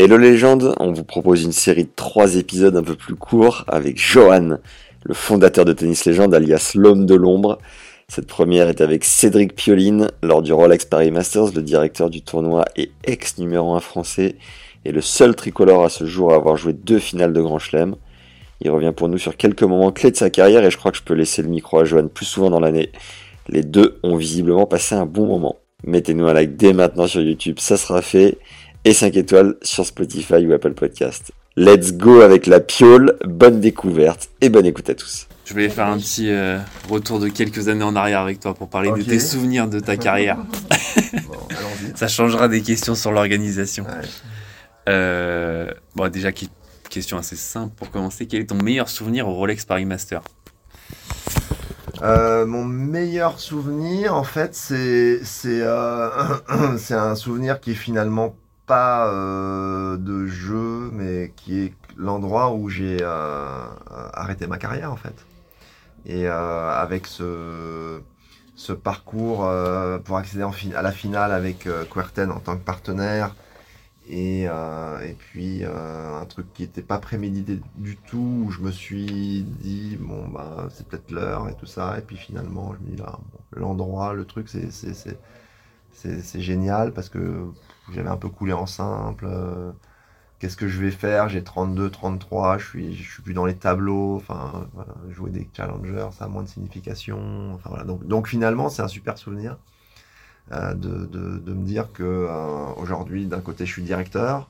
Hello légende, on vous propose une série de trois épisodes un peu plus courts avec Johan, le fondateur de Tennis Légende alias l'homme de l'ombre. Cette première est avec Cédric Pioline lors du Rolex Paris Masters, le directeur du tournoi et ex numéro 1 français et le seul tricolore à ce jour à avoir joué deux finales de Grand Chelem. Il revient pour nous sur quelques moments clés de sa carrière et je crois que je peux laisser le micro à Johan plus souvent dans l'année. Les deux ont visiblement passé un bon moment. Mettez-nous un like dès maintenant sur YouTube, ça sera fait et 5 étoiles sur Spotify ou Apple Podcast. Let's go avec la piole, bonne découverte et bonne écoute à tous. Je voulais faire un petit euh, retour de quelques années en arrière avec toi pour parler de tes souvenirs de ta carrière. Ça changera des questions sur l'organisation. Euh, bon, déjà, question assez simple pour commencer. Quel est ton meilleur souvenir au Rolex Paris Master? Euh, mon meilleur souvenir, en fait, c'est c'est un souvenir qui est finalement pas euh, de jeu, mais qui est l'endroit où j'ai euh, arrêté ma carrière en fait. Et euh, avec ce, ce parcours pour accéder en à la finale avec Querten en tant que partenaire, et, et puis un truc qui n'était pas prémédité du tout, où je me suis dit, bon, bah, c'est peut-être l'heure et tout ça. Et puis finalement, je me dis, là, l'endroit, le truc, c'est génial parce que j'avais un peu coulé en simple. Euh, qu'est-ce que je vais faire? J'ai 32, 33, je suis, je suis plus dans les tableaux. Enfin, jouer des challengers, ça a moins de signification. Enfin, voilà. donc, donc finalement, c'est un super souvenir euh, de, de, de, me dire que euh, aujourd'hui, d'un côté, je suis directeur.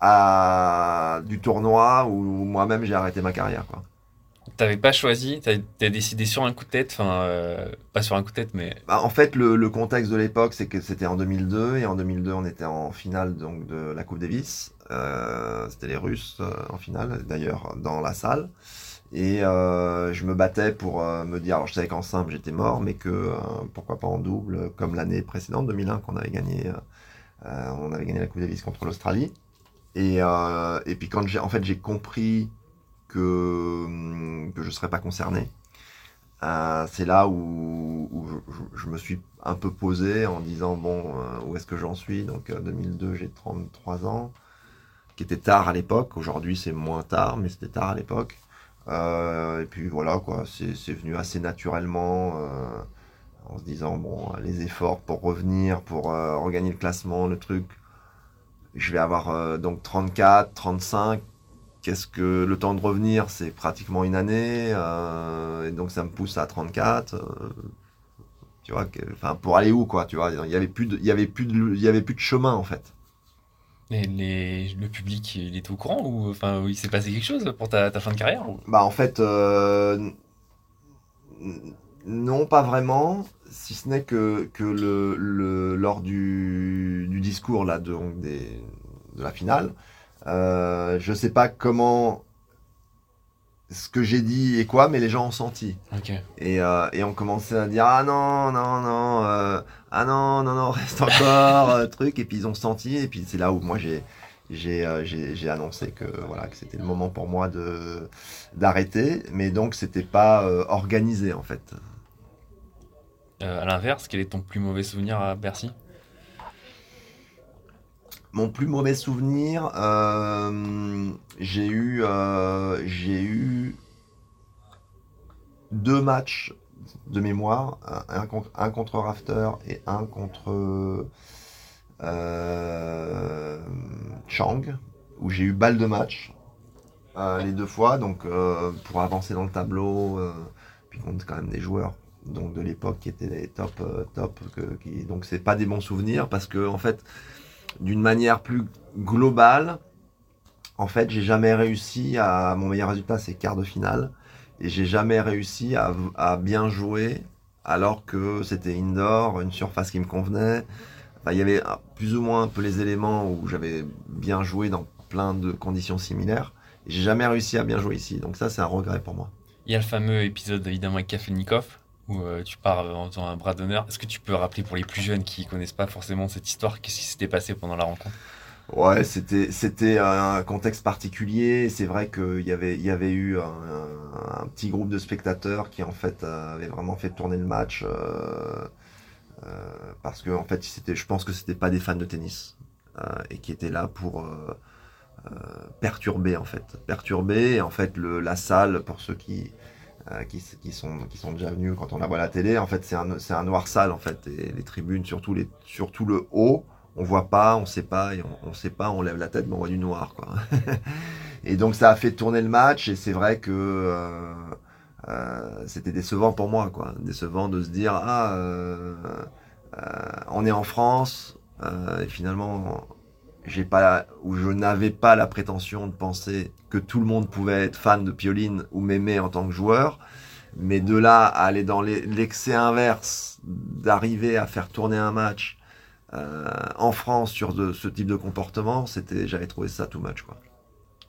à du tournoi où moi-même j'ai arrêté ma carrière. Quoi. T'avais pas choisi, t'as as décidé sur un coup de tête, enfin euh, pas sur un coup de tête, mais. Bah, en fait, le, contexte de l'époque, c'est que c'était en 2002 et en 2002, on était en finale donc de la Coupe Davis. Euh, c'était les Russes euh, en finale, d'ailleurs dans la salle. Et je me battais pour me dire, alors je savais qu'en simple j'étais mort, mais que pourquoi pas en double, comme l'année précédente, 2001, qu'on avait gagné, on avait gagné la Coupe Davis contre l'Australie. Et, et puis quand j'ai, en fait, j'ai compris que, hum, que je ne serais pas concerné. Euh, c'est là où, je, me suis un peu posé en disant bon euh, où est-ce que j'en suis? Donc 2002 euh, j'ai 33 ans qui était tard à l'époque. Aujourd'hui c'est moins tard mais c'était tard à l'époque. Et puis voilà quoi. C'est venu assez naturellement en se disant bon les efforts pour revenir pour regagner le classement le truc je vais avoir donc 34 35 qu'est-ce que le temps de revenir, c'est pratiquement une année, euh, et donc ça me pousse à 34. Euh, tu vois, enfin pour aller où quoi, tu vois, il y avait plus de, il y avait plus de, il y avait plus de chemin en fait. Et les, le public, il était au courant ou enfin il s'est passé quelque chose pour ta, fin de carrière Bah en fait, euh, non pas vraiment, si ce n'est que, que le, le, lors du, du discours là de, des, de la finale, euh, je sais pas comment ce que j'ai dit et quoi, mais les gens ont senti. Et, euh, et on commençait à dire ah non non non euh, ah non non non reste encore euh, truc et puis ils ont senti et puis c'est là où moi j'ai j'ai j'ai annoncé que voilà que c'était le moment pour moi de d'arrêter, mais donc c'était pas organisé en fait. à l'inverse, quel est ton plus mauvais souvenir à Bercy? Mon plus mauvais souvenir, euh, j'ai eu, euh, j'ai eu deux matchs de mémoire, un, contre, Rafter et un contre euh, Chang, où j'ai eu balle de match les deux fois, donc pour avancer dans le tableau, puis contre quand même des joueurs de l'époque qui étaient les top top, qui, donc c'est pas des bons souvenirs parce que en fait d'une manière plus globale, en fait, j'ai jamais réussi à. Mon meilleur résultat, c'est quart de finale. Et j'ai jamais réussi à, bien jouer alors que c'était indoor, une surface qui me convenait. il y avait plus ou moins un peu les éléments où j'avais bien joué dans plein de conditions similaires. J'ai jamais réussi à bien jouer ici. Donc ça, c'est un regret pour moi. Il y a le fameux épisode évidemment avec Kafelnikov où euh, tu pars en faisant un bras d'honneur. Est-ce que tu peux rappeler pour les plus jeunes qui connaissent pas forcément cette histoire, qu'est-ce qui s'était passé pendant la rencontre? Ouais, c'était c'était un contexte particulier. C'est vrai qu'il y avait il y avait eu un, petit groupe de spectateurs qui en fait avaient vraiment fait tourner le match euh, euh, parce que en fait c'était je pense que c'était pas des fans de tennis. et qui était là pour perturber en fait. Perturber, en fait le, la salle, pour ceux qui, qui, qui, sont, qui sont déjà venus quand on la voit la télé, en fait c'est un, un noir sale en fait, et les tribunes, surtout, les, surtout le haut, on voit pas, on sait pas, on, on sait pas, on lève la tête, mais on voit du noir, quoi. et donc ça a fait tourner le match, et c'est vrai que euh, euh, c'était décevant pour moi, quoi. Décevant de se dire, ah, euh, on est en France, et finalement, j'ai pas, ou je n'avais pas la prétention de penser que tout le monde pouvait être fan de Pioline ou m'aimer en tant que joueur. Mais de là à aller dans l'excès inverse, d'arriver à faire tourner un match euh, en France sur ce type de comportement, c'était, j'avais trouvé ça too much, quoi.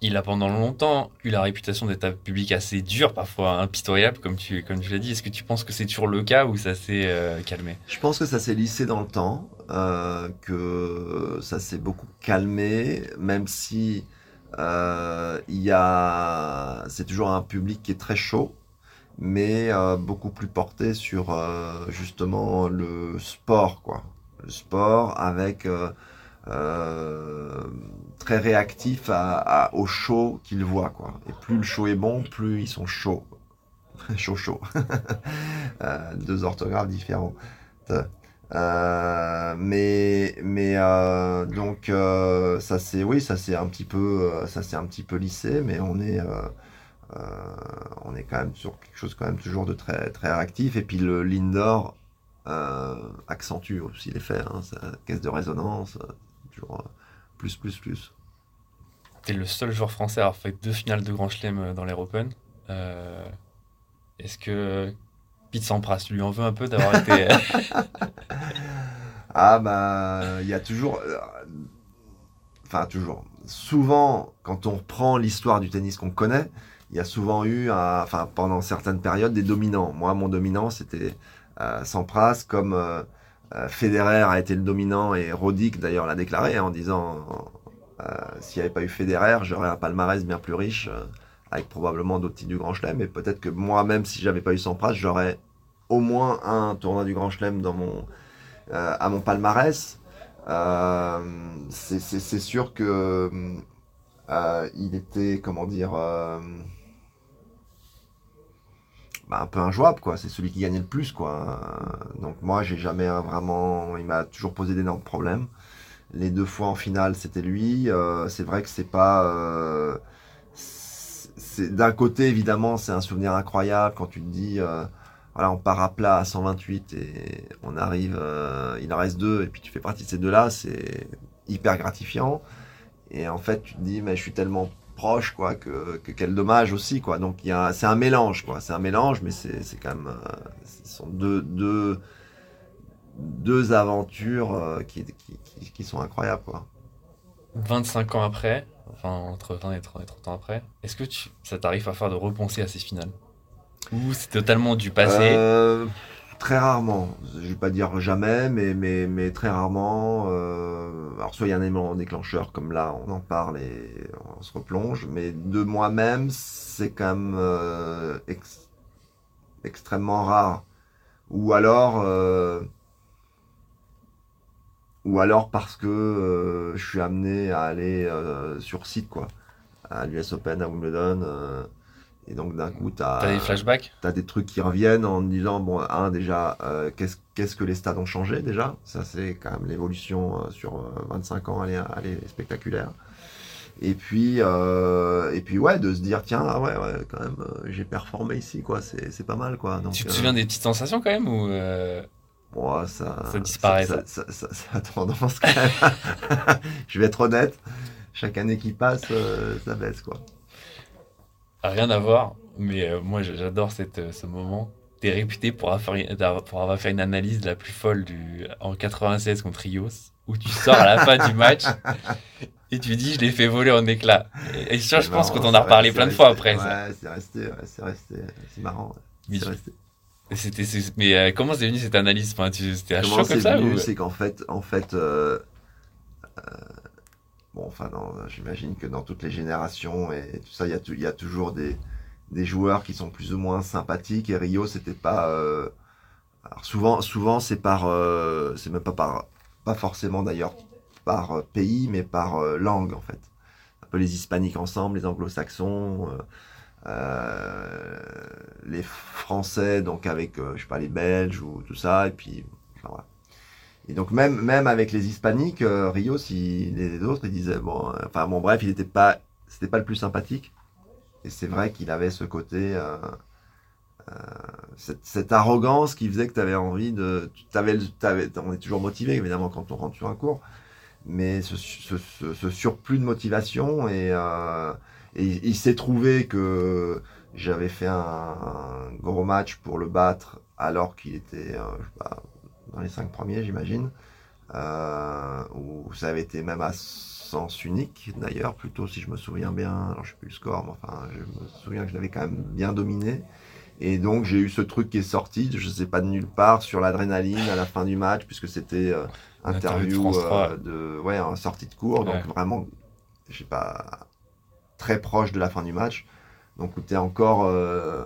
Il a pendant longtemps eu la réputation d'être un public assez dur, parfois impitoyable, comme tu, comme l'as dit. Est-ce que tu penses que c'est toujours le cas ou ça s'est euh, calmé? Je pense que ça s'est lissé dans le temps, euh, que ça s'est beaucoup calmé, même si il y a, c'est toujours un public qui est très chaud, mais beaucoup plus porté sur justement le sport, quoi le sport avec euh, euh, très réactif à, au show qu'ils voient quoi. Et plus le show est bon, plus ils sont chauds. chaud chaud. Euh, deux orthographes différents. mais mais donc ça c'est oui ça c'est un petit peu ça un petit peu lissé mais on est on est quand même sur quelque chose quand même toujours de très très réactif et puis le l'indoor euh, accentue aussi l'effet. Hein, caisse de résonance, euh, toujours euh, plus, plus, plus. Tu es le seul joueur français à avoir fait deux finales de Grand Chelem dans l'Air Open. Est-ce que Pete Sampras lui en veut un peu d'avoir été. ah, bah, il y a toujours. Enfin, toujours. Souvent, quand on reprend l'histoire du tennis qu'on connaît, il y a souvent eu, enfin, pendant certaines périodes, des dominants. Moi, mon dominant, c'était euh, Sampras, comme euh, euh, Federer a été le dominant et Roddick d'ailleurs l'a déclaré hein, en disant s'il n'y avait pas eu Federer, j'aurais un palmarès bien plus riche avec probablement d'autres titres du Grand Chelem. Et peut-être que moi-même, si j'avais pas eu Sampras, j'aurais au moins un tournoi du Grand Chelem dans mon, à mon palmarès. c'est sûr que il était, comment dire, bah, un peu injouable, quoi. C'est celui qui gagnait le plus, quoi. Donc moi, j'ai jamais vraiment... Il m'a toujours posé d'énormes problèmes. Les deux fois en finale, c'était lui. Euh, c'est vrai que c'est pas... Euh, d'un côté, évidemment, c'est un souvenir incroyable quand tu te dis... Euh, voilà, on part à plat à 128 et on arrive... il en reste deux et puis tu fais partie de ces deux-là. C'est hyper gratifiant. Et en fait, tu te dis, mais je suis tellement proche, quoi, que, quel dommage aussi, quoi. Donc, il c'est un mélange, quoi. C'est un mélange, mais c'est, c'est quand même, euh, ce sont deux, deux, deux aventures euh, qui, qui, qui, sont incroyables, quoi. 25 ans après, enfin, entre 20 et 30, ans après, est-ce que tu, ça t'arrive à faire de repenser à ces finales? Ou c'est totalement du passé? Euh, Très rarement. Je vais pas dire jamais, mais, très rarement. Euh, alors, soit il y a un élément déclencheur, comme là, on en parle et on se replonge, mais de moi-même, c'est quand même euh, extrêmement rare. Ou alors. Euh, ou alors parce que je suis amené à aller sur site, quoi. À l'US Open, à Wimbledon et donc d'un coup, tu as, des flashbacks Tu as des trucs qui reviennent en disant, bon, un, déjà, euh, qu'est-ce, que les stades ont changé déjà? Ça, c'est quand même l'évolution euh, sur 25 euh, ans, elle est, elle est spectaculaire. Et puis, et puis ouais, de se dire, tiens, ah ouais, ouais, quand même, j'ai performé ici, quoi, c'est, pas mal, quoi. Donc, tu te souviens des petites sensations quand même ou bon, ça, ça disparaît. Ça, ça, ça, a tendance quand même. Je vais être honnête, chaque année qui passe, ça baisse, quoi. Rien à voir, mais euh, moi j'adore cette, euh, ce moment. Tu es réputé pour avoir, fait, pour avoir fait une analyse la plus folle du, en 96 contre Rios, où tu sors à la fin du match et tu dis je l'ai fait voler en éclats. Et, ça, je pense qu'on en a reparlé plein de fois après. Ouais, c'est resté, c'est resté, c'est marrant. C'est resté. C'était, mais euh, comment c'est venu cette analyse? Enfin, C'était à chaud comme ça C'est qu'en fait, en fait Enfin, j'imagine que dans toutes les générations et tout il y, a, toujours des, joueurs qui sont plus ou moins sympathiques. Et Rio, c'était pas. Euh, souvent, souvent c'est par. Euh, par. Pas forcément d'ailleurs par pays, mais par langue en fait. Un peu les hispaniques ensemble, les anglo-saxons, les français, donc avec, je sais pas, les belges ou tout ça, et puis, voilà. Et donc même, même avec les hispaniques, Rio, si les autres, ils disaient, bon, enfin bon, bref, il n'était pas, c'était pas le plus sympathique. Et c'est vrai qu'il avait ce côté, euh, euh, cette, arrogance qui faisait que tu avais envie de. Avais, avais, on est toujours motivé, évidemment, quand on rentre sur un cours, mais ce, surplus de motivation, et, euh, il s'est trouvé que j'avais fait un, gros match pour le battre alors qu'il était dans les cinq premiers, j'imagine, où ça avait été même à sens unique d'ailleurs, plutôt si je me souviens bien, alors je sais plus le score, mais enfin je me souviens que je l'avais quand même bien dominé. Et donc j'ai eu ce truc qui est sorti, je sais pas de nulle part, sur l'adrénaline à la fin du match, puisque c'était euh, interview euh, de, ouais, en sortie de cours, donc vraiment, je sais pas, très proche de la fin du match. Donc tu es encore, euh,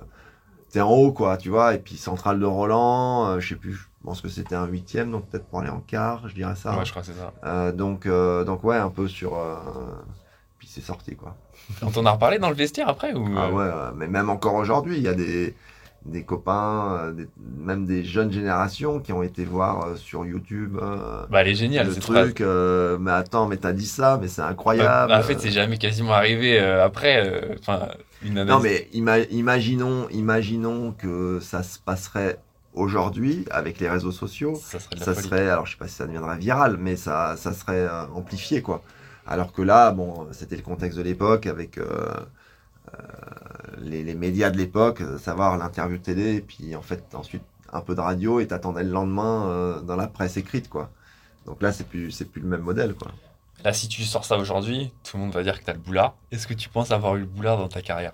tu es en haut quoi, tu vois, et puis centrale de Roland, je sais plus, je pense que c'était un huitième, donc peut-être pour aller en quart, je dirais ça. Ouais, je crois que c'est ça. Euh, donc, euh, donc ouais, un peu sur. Euh, puis c'est sorti quoi. On t'en a reparlé dans le vestiaire après ou... Ah ouais, mais même encore aujourd'hui, il y a des, des copains, même des jeunes générations qui ont été voir sur YouTube. bah, elle est géniale, ce truc. mais attends, mais t'as dit ça, mais c'est incroyable. Bah, en fait, c'est jamais quasiment arrivé après. Enfin, une Non, mais imaginons, imaginons que ça se passerait aujourd'hui, avec les réseaux sociaux, ça serait, alors je sais pas si ça deviendrait viral, mais ça, ça serait euh, amplifié, quoi. Alors que là, bon, c'était le contexte de l'époque, avec euh, euh, les, médias de l'époque, savoir l'interview télé, et puis en fait, ensuite, un peu de radio, et t'attendais le lendemain dans la presse écrite, quoi. Donc là, c'est plus, c'est plus le même modèle, quoi. Là, si tu sors ça aujourd'hui, tout le monde va dire que tu as le boulard. Est-ce que tu penses avoir eu le boulard dans ta carrière?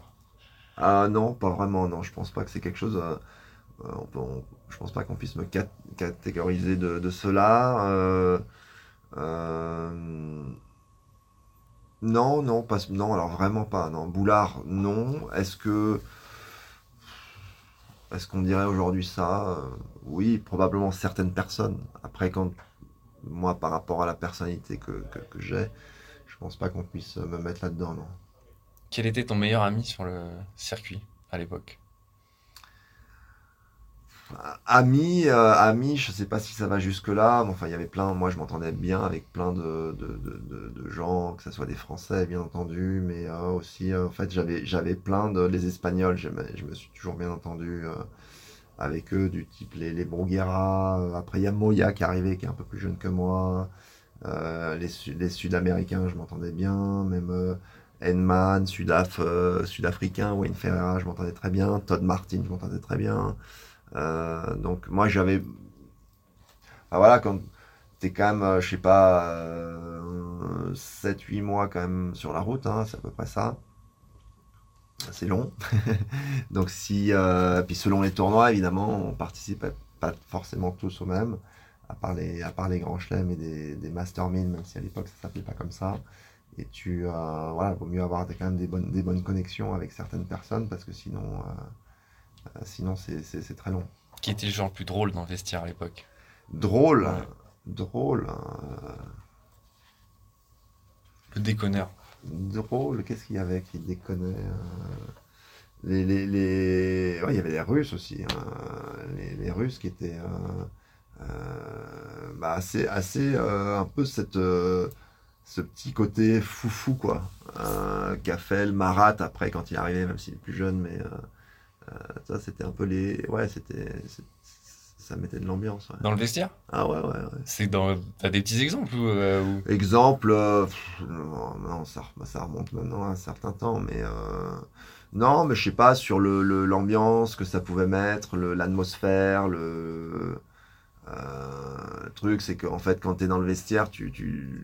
Ah non, pas vraiment, non. Je pense pas que c'est quelque chose... Euh, on je pense pas qu'on puisse me catégoriser de, cela. Euh, euh, non, non, pas, non, alors vraiment pas. Non, Boulard, non. Est-ce que. Est-ce qu'on dirait aujourd'hui ça Oui, probablement certaines personnes. Après, quand moi, par rapport à la personnalité que, que j'ai, je pense pas qu'on puisse me mettre là-dedans. Quel était ton meilleur ami sur le circuit à l'époque? Amis, euh, amis, je sais pas si ça va jusque-là. enfin, il y avait plein. Moi, je m'entendais bien avec plein de, de, gens, que ce soit des Français, bien entendu, mais euh, aussi, euh, en fait, j'avais, plein de. Les Espagnols, je me suis toujours bien entendu avec eux, du type les, les après, il y a Moya qui est arrivé, qui est un peu plus jeune que moi. les, les Sud-Américains, je m'entendais bien. Même. Enman, Sudaf, Sud-Africain, Wayne Ferreira, je m'entendais très bien. Todd Martin, je m'entendais très bien. Euh, donc moi j'avais... voilà, quand t'es quand même, euh, je sais pas, 7-8 euh, mois quand même sur la route, hein, c'est à peu près ça. C'est long. donc si... puis selon les tournois, évidemment, on participe pas forcément tous au même, à part les, à part les grands chelems et des, des masterminds, même si à l'époque ça s'appelait pas comme ça. Et tu, voilà, vaut mieux avoir quand même des bonnes, des bonnes connexions avec certaines personnes parce que sinon, sinon, c'est très long. Qui était le genre le plus drôle dans le vestiaire à l'époque Drôle Drôle. Hein. Le déconneur. Drôle, qu'est-ce qu'il y avait qui déconnait euh, les, les, les... il y avait les Russes aussi. Hein. Les, Russes qui étaient euh, bah, assez, assez un peu cette, ce petit côté foufou, quoi. qu'a fait le Marat après, quand il est arrivé, même s'il est plus jeune, mais euh, ça, c'était un peu les. Ouais, c'était. Ça mettait de l'ambiance. Dans le vestiaire? Ah ouais, ouais. C'est dans. T'as des petits exemples ou, euh, Exemple. Euh, non, ça, ça, remonte maintenant à un certain temps, mais. Non, mais je sais pas, sur l'ambiance le, l'ambiance que ça pouvait mettre, l'atmosphère, le. le truc, c'est qu'en fait, quand t'es dans le vestiaire, tu, tu.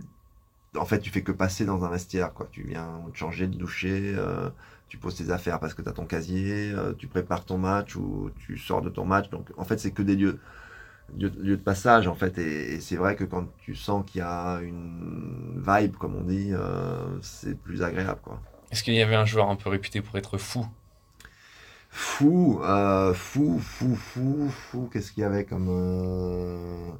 En fait, tu fais que passer dans un vestiaire, quoi. Tu viens te changer, de doucher tu poses tes affaires parce que tu as ton casier, euh, tu prépares ton match ou tu sors de ton match. Donc en fait, c'est que des lieux, lieux, de passage en fait. Et, c'est vrai que quand tu sens qu'il y a une vibe, comme on dit, euh, c'est plus agréable. quoi. Est-ce qu'il y avait un joueur un peu réputé pour être fou? Fou, euh, fou, fou, fou, fou. Qu'est-ce qu'il y avait comme.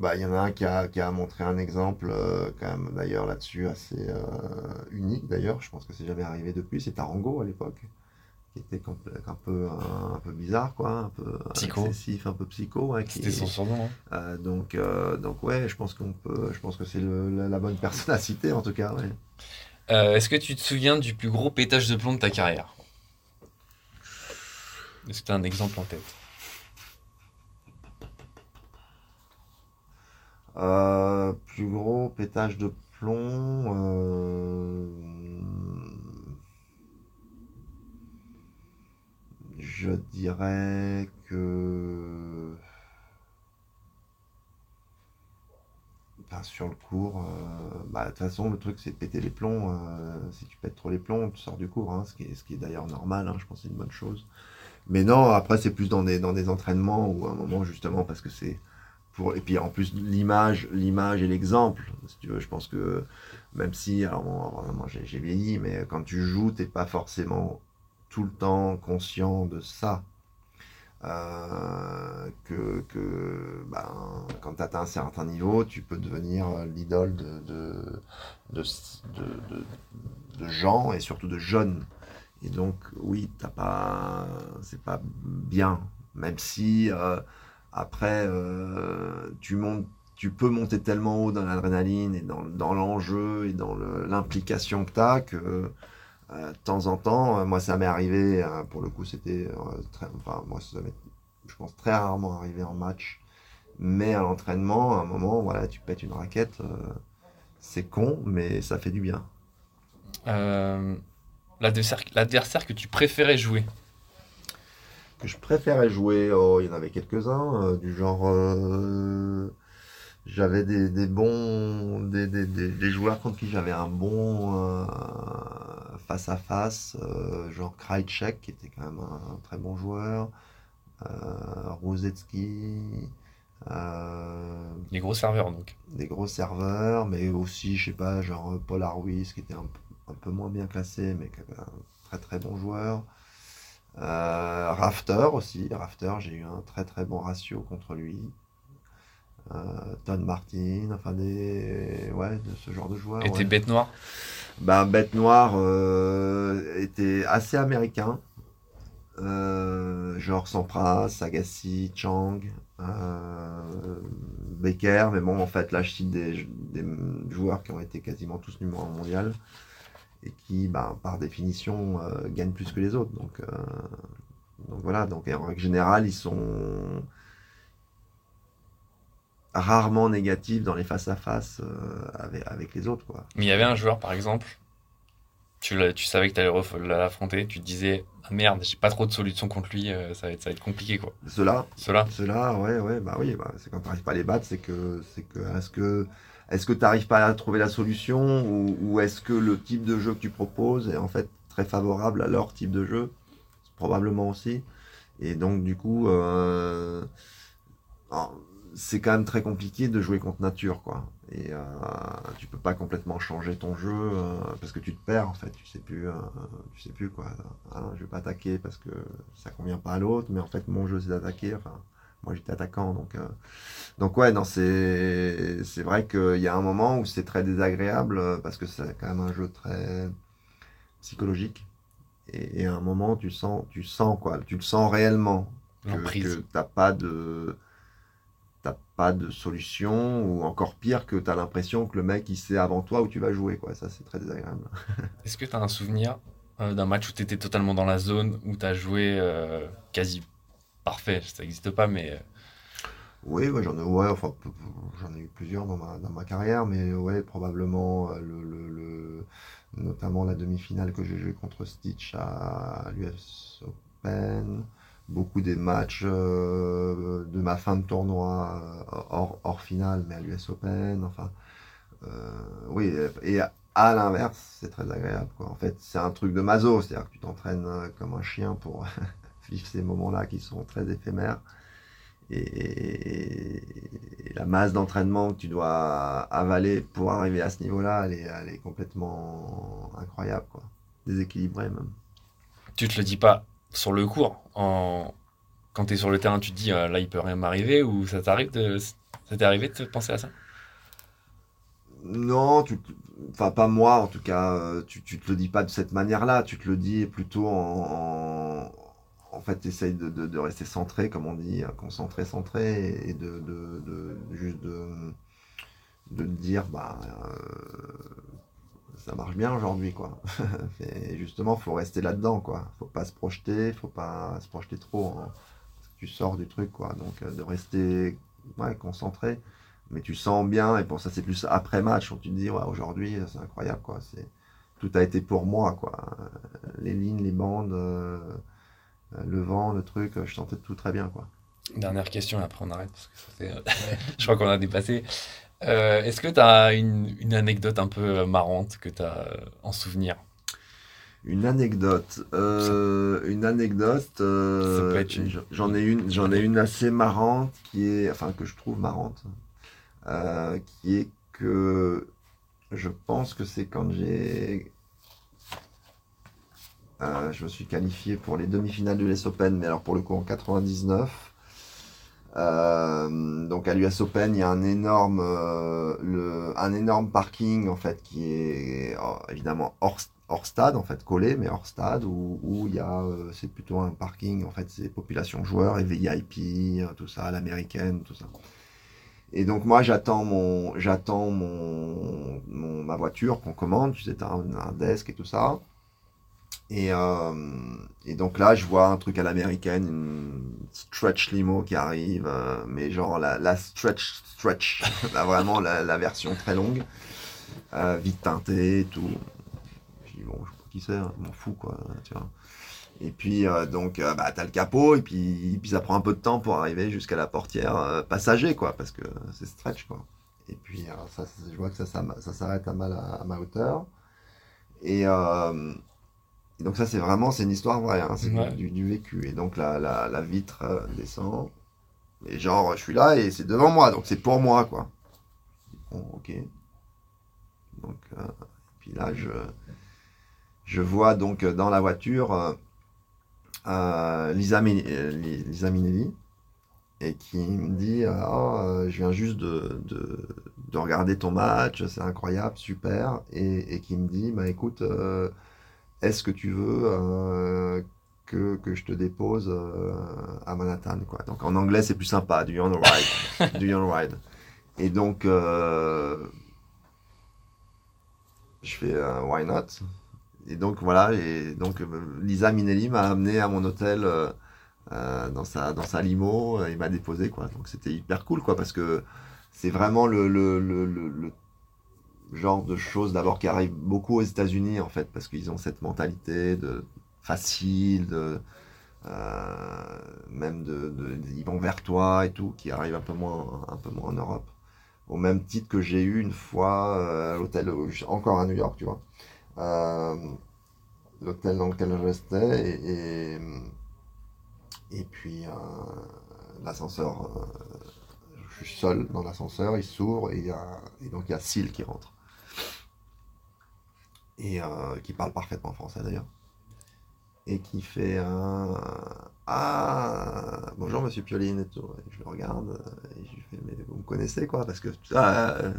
Bah, il y en a un qui a, qui a montré un exemple, euh, quand même, d'ailleurs, là-dessus, assez euh, unique, d'ailleurs. Je pense que c'est jamais arrivé depuis. C'est Tarango, à l'époque, qui était un peu, un, peu bizarre, quoi, un peu psycho. excessif, un peu psycho. C'était son surnom. Hein. Euh, donc, donc, ouais, je pense qu'on peut, je pense que c'est la, bonne personne à citer, en tout cas, Est-ce que tu te souviens du plus gros pétage de plomb de ta carrière? Est-ce que tu as un exemple en tête? Euh, plus gros pétage de plomb. Euh, je dirais que. sur le cours, euh, bah, de toute façon, le truc c'est de péter les plombs. si tu pètes trop les plombs, tu sors du cours, hein, ce qui est, d'ailleurs normal, hein, je pense que c'est une bonne chose. Mais non, après, c'est plus dans des, dans des entraînements ou un moment, justement, parce que c'est et puis en plus l'image, l'image et l'exemple. Si tu veux, je pense que même si, alors moi, j'ai vieilli, mais quand tu joues, t'es pas forcément tout le temps conscient de ça. Euh, que, ben, quand tu atteins un certain niveau, tu peux devenir l'idole de, gens et surtout de jeunes. Et donc, oui, t'as pas, c'est pas bien, même si euh, après, euh, tu montes, tu peux monter tellement haut dans l'adrénaline et dans, l'enjeu et dans l'implication que tu as que euh, de temps en temps, euh, moi ça m'est arrivé, pour le coup c'était très, enfin moi ça m'est, je pense très rarement arrivé en match, mais à l'entraînement, à un moment, voilà, tu pètes une raquette, c'est con, mais ça fait du bien. l'adversaire que tu préférais jouer que je préférais jouer, oh, il y en avait quelques-uns, euh, du genre euh, j'avais des, des, bons des, des, des, joueurs contre qui j'avais un bon euh, face à face, genre Krajcek qui était quand même un, très bon joueur, Rosetsky. des gros serveurs donc. Des gros serveurs, mais aussi, je sais pas, genre Paul Arwis qui était un, un, peu moins bien classé, mais qui avait un très très bon joueur. Euh, Rafter aussi, Rafter, j'ai eu un très très bon ratio contre lui. Euh, Ton Martin, enfin des. Ouais, de ce genre de joueurs. Et tes bêtes noires Ben, bête noire euh, était assez américain. genre Sampras, Agassi, Chang, Becker, mais bon, en fait, là, je cite des, des joueurs qui ont été quasiment tous numéro 1 mondial et qui, bah, par définition, euh, gagnent plus que les autres. Donc, euh, donc voilà, donc en règle générale, ils sont rarement négatifs dans les face-à-face euh, avec, avec, les autres. Quoi. Mais il y avait un joueur, par exemple, tu, tu savais que tu allais l'affronter, tu te disais ah merde, j'ai pas trop de solutions contre lui, ça, va être, ça va être compliqué. quoi. Cela Cela Cela, ouais, ouais, bah oui, bah, c'est quand tu n'arrives pas à les battre, c'est que, c'est que, est-ce que est-ce que tu n'arrives pas à trouver la solution ou, est-ce que le type de jeu que tu proposes est en fait très favorable à leur type de jeu? Probablement aussi. Et donc du coup, euh, c'est quand même très compliqué de jouer contre nature, quoi. Et euh, tu peux pas complètement changer ton jeu euh, parce que tu te perds en fait. Tu sais plus, euh, tu sais plus quoi. Hein, je vais pas attaquer parce que ça convient pas à l'autre, mais en fait mon jeu c'est d'attaquer. Moi, j'étais attaquant, donc. Euh, donc, ouais, non, c'est, c'est vrai qu'il y a un moment où c'est très désagréable euh, parce que c'est quand même un jeu très psychologique. Et, à un moment, tu sens, tu sens quoi, tu le sens réellement. Que, t'as pas de. T'as pas de solution, ou encore pire, que tu as l'impression que le mec il sait avant toi où tu vas jouer, quoi. Ça, c'est très désagréable. Est-ce que tu as un souvenir euh, d'un match où tu étais totalement dans la zone, où tu as joué quasi parfait, ça n'existe pas, mais. Euh, oui, j'en ai, ouais, enfin, j'en ai eu plusieurs dans ma, dans ma carrière, mais probablement euh, le, le, notamment la demi-finale que j'ai joué contre Stitch à, l'US Open, beaucoup des matchs euh, de ma fin de tournoi hors, hors finale, mais à l'US Open, enfin, oui, et à, l'inverse, c'est très agréable, quoi. En fait, c'est un truc de maso, c'est-à-dire que tu t'entraînes comme un chien pour vivre ces moments-là qui sont très éphémères. Et, la masse d'entraînement que tu dois avaler pour arriver à ce niveau-là, elle est, elle est complètement incroyable, quoi. Déséquilibrée même. Tu te le dis pas sur le cours en... Quand tu es sur le terrain, tu te dis euh, là, il peut rien m'arriver ou ça t'arrive de. Ça t'est arrivé de te penser à ça? Non, tu, enfin pas moi en tout cas, euh, tu, tu te le dis pas de cette manière-là, tu te le dis plutôt en, en, fait, essaye de, de, rester centré, comme on dit, concentré, centré, et de, de juste de, de dire, bah, euh, ça marche bien aujourd'hui, quoi. et justement, faut rester là-dedans, quoi. Faut pas se projeter, faut pas se projeter trop. Hein. tu sors du truc, quoi. Donc, euh, de rester concentré. Mais tu sens bien, et pour ça, c'est plus après match, où tu te dis, ouais, aujourd'hui, c'est incroyable, quoi. C'est, tout a été pour moi, quoi. Les lignes, les bandes, euh, le vent, le truc, je sentais tout très bien, quoi. Dernière question, après on arrête, parce que je crois qu'on a dépassé. Euh, est-ce que tu as une, anecdote un peu marrante que tu as en souvenir? Une anecdote. Euh, une anecdote. Euh, j'en ai une, j'en ai une assez marrante qui est, enfin que je trouve marrante, qui est que je pense que c'est quand j'ai je me suis qualifié pour les demi-finales de l'US Open, mais alors pour le coup en 99. Euh, donc à l'US Open, il y a un énorme, euh, un énorme parking en fait qui est évidemment hors, hors, stade en fait collé, mais hors stade où, où il y a, euh, c'est plutôt un parking en fait, c'est population joueurs et VIP, tout ça, l'américaine, tout ça. Et donc moi j'attends mon, j'attends mon, ma voiture qu'on commande, tu sais, un, un desk et tout ça. Et, euh, et, donc là, je vois un truc à l'américaine, une stretch limo qui arrive, euh, mais genre la, la, stretch stretch, vraiment la, version très longue, euh, vite teintée et tout. Dis bon, je sais pas qui c'est, hein, je m'en fous quoi, tu vois. Et puis donc bah t'as le capot et puis, puis ça prend un peu de temps pour arriver jusqu'à la portière passager quoi, parce que c'est stretch quoi. Et puis je vois que ça, ça, ça s'arrête à, à, ma hauteur. Et donc ça, c'est vraiment, c'est une histoire vraie, hein, c'est du, vécu. Et donc la, la, vitre euh, descend, et genre, je suis là et c'est devant moi, donc c'est pour moi, quoi. Bon, ok. Donc, euh, puis là, je, je vois donc dans la voiture euh, Lisa, Lisa Minelli, et qui me dit ah, je viens juste de, de, de regarder ton match, c'est incroyable, super, et, et, qui me dit bah écoute, est-ce que tu veux euh, que, que, je te dépose euh, à Manhattan quoi. Donc en anglais c'est plus sympa, do you want ride, do you ride? Et donc euh, je fais why not? Et donc voilà, et donc Lisa Minelli m'a amené à mon hôtel dans sa dans sa limo, il m'a déposé quoi. Donc c'était hyper cool quoi parce que c'est vraiment le, le, le, le genre de choses d'abord qui arrivent beaucoup aux États-Unis en fait parce qu'ils ont cette mentalité de facile euh, même de, ils vont vers toi et tout qui arrive un peu moins un peu moins en Europe. Au même titre que j'ai eu une fois euh, à l'hôtel encore à New York tu vois. Euh, l'hôtel dans lequel je restais et, et, puis l'ascenseur je suis seul dans l'ascenseur il s'ouvre et, et donc il y a Syl qui rentre et euh, qui parle parfaitement français d'ailleurs, et qui fait un Ah, bonjour monsieur Pioline et tout. je le regarde et je lui fais Mais vous me connaissez quoi Parce que ah, euh,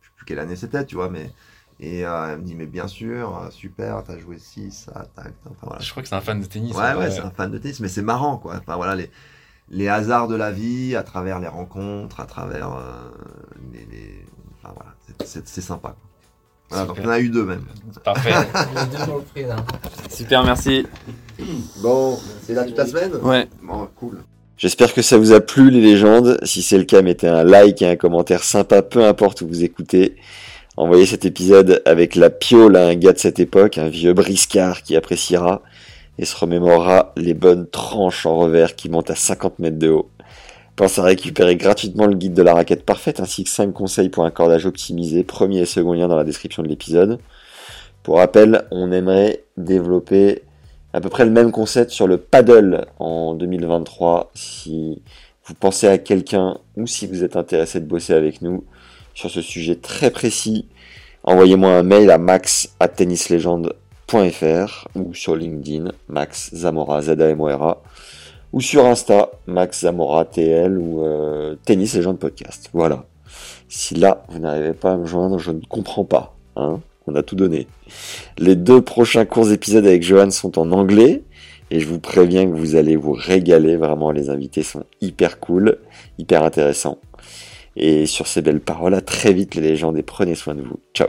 je sais plus quelle année c'était, tu vois, mais. Et euh, elle me dit, mais bien sûr, super, t'as joué 6, ça, tac, enfin, voilà. Je crois que c'est un fan de tennis. Ouais, ouais, c'est un fan de tennis, mais c'est marrant, quoi. Enfin, voilà, les, les hasards de la vie, à travers les rencontres, à travers les, les... Enfin, voilà, c'est sympa. Quoi. Voilà, donc on a eu deux même. Parfait. Super, merci. Bon, c'est là toute la semaine Ouais. Bon, cool. J'espère que ça vous a plu les légendes. Si c'est le cas, mettez un like et un commentaire sympa, peu importe où vous écoutez. Envoyez cet épisode avec la piole à un gars de cette époque, un vieux briscard qui appréciera et se remémorera les bonnes tranches en revers qui montent à 50 mètres de haut. Pense à récupérer gratuitement le guide de la raquette parfaite ainsi que 5 conseils pour un cordage optimisé, premier et second lien dans la description de l'épisode. Pour rappel, on aimerait développer à peu près le même concept sur le paddle en 2023. Si vous pensez à quelqu'un ou si vous êtes intéressé de bosser avec nous sur ce sujet très précis, envoyez-moi un mail à max at tennislegende.fr ou sur LinkedIn, Max Zamora, z ou sur Insta, Max Zamora TL ou euh, Tennis et gens de podcast. Voilà. Si là, vous n'arrivez pas à me joindre, je ne comprends pas. Hein On a tout donné. Les deux prochains courts épisodes avec Johan sont en anglais. Et je vous préviens que vous allez vous régaler. Vraiment, les invités sont hyper cool, hyper intéressants. Et sur ces belles paroles, à très vite les légendes et prenez soin de vous. Ciao.